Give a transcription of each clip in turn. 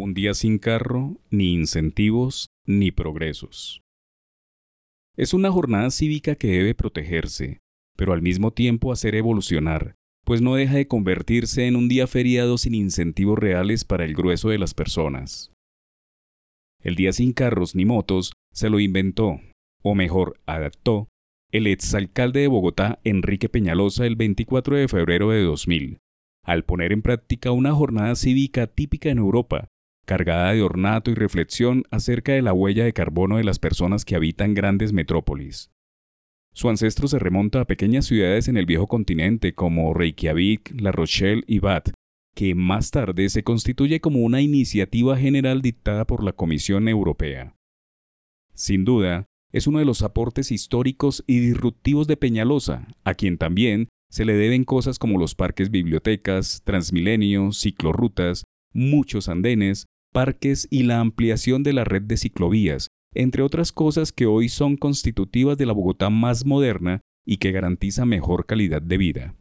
Un día sin carro, ni incentivos, ni progresos. Es una jornada cívica que debe protegerse, pero al mismo tiempo hacer evolucionar, pues no deja de convertirse en un día feriado sin incentivos reales para el grueso de las personas. El día sin carros ni motos se lo inventó, o mejor, adaptó, el exalcalde de Bogotá, Enrique Peñalosa, el 24 de febrero de 2000, al poner en práctica una jornada cívica típica en Europa, cargada de ornato y reflexión acerca de la huella de carbono de las personas que habitan grandes metrópolis. Su ancestro se remonta a pequeñas ciudades en el viejo continente como Reykjavik, La Rochelle y Bath, que más tarde se constituye como una iniciativa general dictada por la Comisión Europea. Sin duda, es uno de los aportes históricos y disruptivos de Peñalosa, a quien también se le deben cosas como los parques bibliotecas, Transmilenio, ciclorrutas, muchos andenes, parques y la ampliación de la red de ciclovías, entre otras cosas que hoy son constitutivas de la Bogotá más moderna y que garantiza mejor calidad de vida.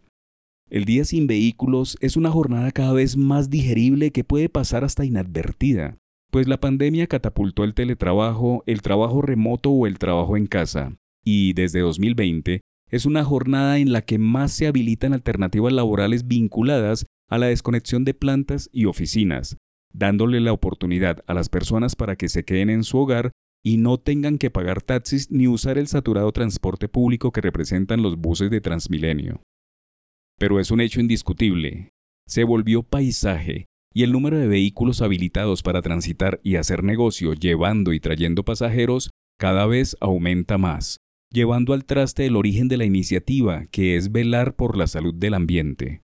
El día sin vehículos es una jornada cada vez más digerible que puede pasar hasta inadvertida, pues la pandemia catapultó el teletrabajo, el trabajo remoto o el trabajo en casa, y desde 2020 es una jornada en la que más se habilitan alternativas laborales vinculadas a la desconexión de plantas y oficinas, dándole la oportunidad a las personas para que se queden en su hogar y no tengan que pagar taxis ni usar el saturado transporte público que representan los buses de Transmilenio. Pero es un hecho indiscutible. Se volvió paisaje y el número de vehículos habilitados para transitar y hacer negocio llevando y trayendo pasajeros cada vez aumenta más, llevando al traste el origen de la iniciativa, que es velar por la salud del ambiente.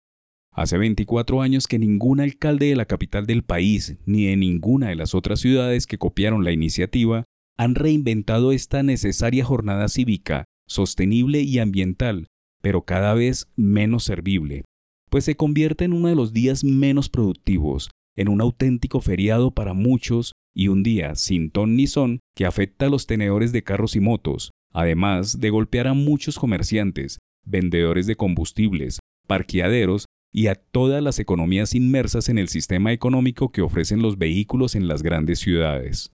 Hace 24 años que ningún alcalde de la capital del país, ni de ninguna de las otras ciudades que copiaron la iniciativa, han reinventado esta necesaria jornada cívica, sostenible y ambiental, pero cada vez menos servible, pues se convierte en uno de los días menos productivos, en un auténtico feriado para muchos y un día sin ton ni son que afecta a los tenedores de carros y motos, además de golpear a muchos comerciantes, vendedores de combustibles, parqueaderos y a todas las economías inmersas en el sistema económico que ofrecen los vehículos en las grandes ciudades.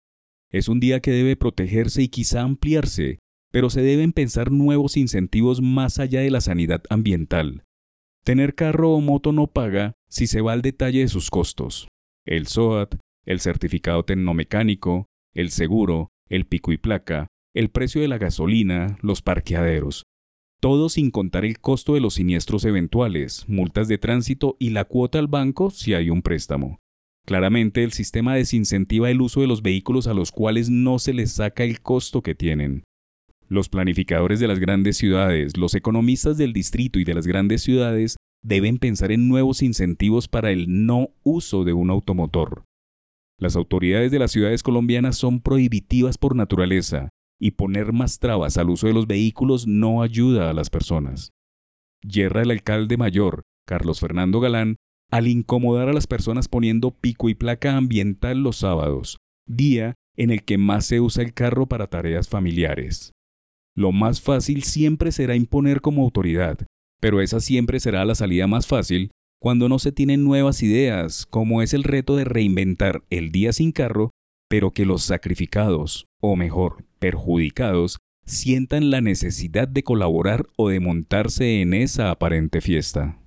Es un día que debe protegerse y quizá ampliarse, pero se deben pensar nuevos incentivos más allá de la sanidad ambiental. Tener carro o moto no paga si se va al detalle de sus costos. El SOAT, el certificado tecnomecánico, el seguro, el pico y placa, el precio de la gasolina, los parqueaderos todo sin contar el costo de los siniestros eventuales, multas de tránsito y la cuota al banco si hay un préstamo. Claramente el sistema desincentiva el uso de los vehículos a los cuales no se les saca el costo que tienen. Los planificadores de las grandes ciudades, los economistas del distrito y de las grandes ciudades deben pensar en nuevos incentivos para el no uso de un automotor. Las autoridades de las ciudades colombianas son prohibitivas por naturaleza, y poner más trabas al uso de los vehículos no ayuda a las personas. Yerra el alcalde mayor, Carlos Fernando Galán, al incomodar a las personas poniendo pico y placa ambiental los sábados, día en el que más se usa el carro para tareas familiares. Lo más fácil siempre será imponer como autoridad, pero esa siempre será la salida más fácil cuando no se tienen nuevas ideas, como es el reto de reinventar el día sin carro, pero que los sacrificados, o mejor, perjudicados sientan la necesidad de colaborar o de montarse en esa aparente fiesta.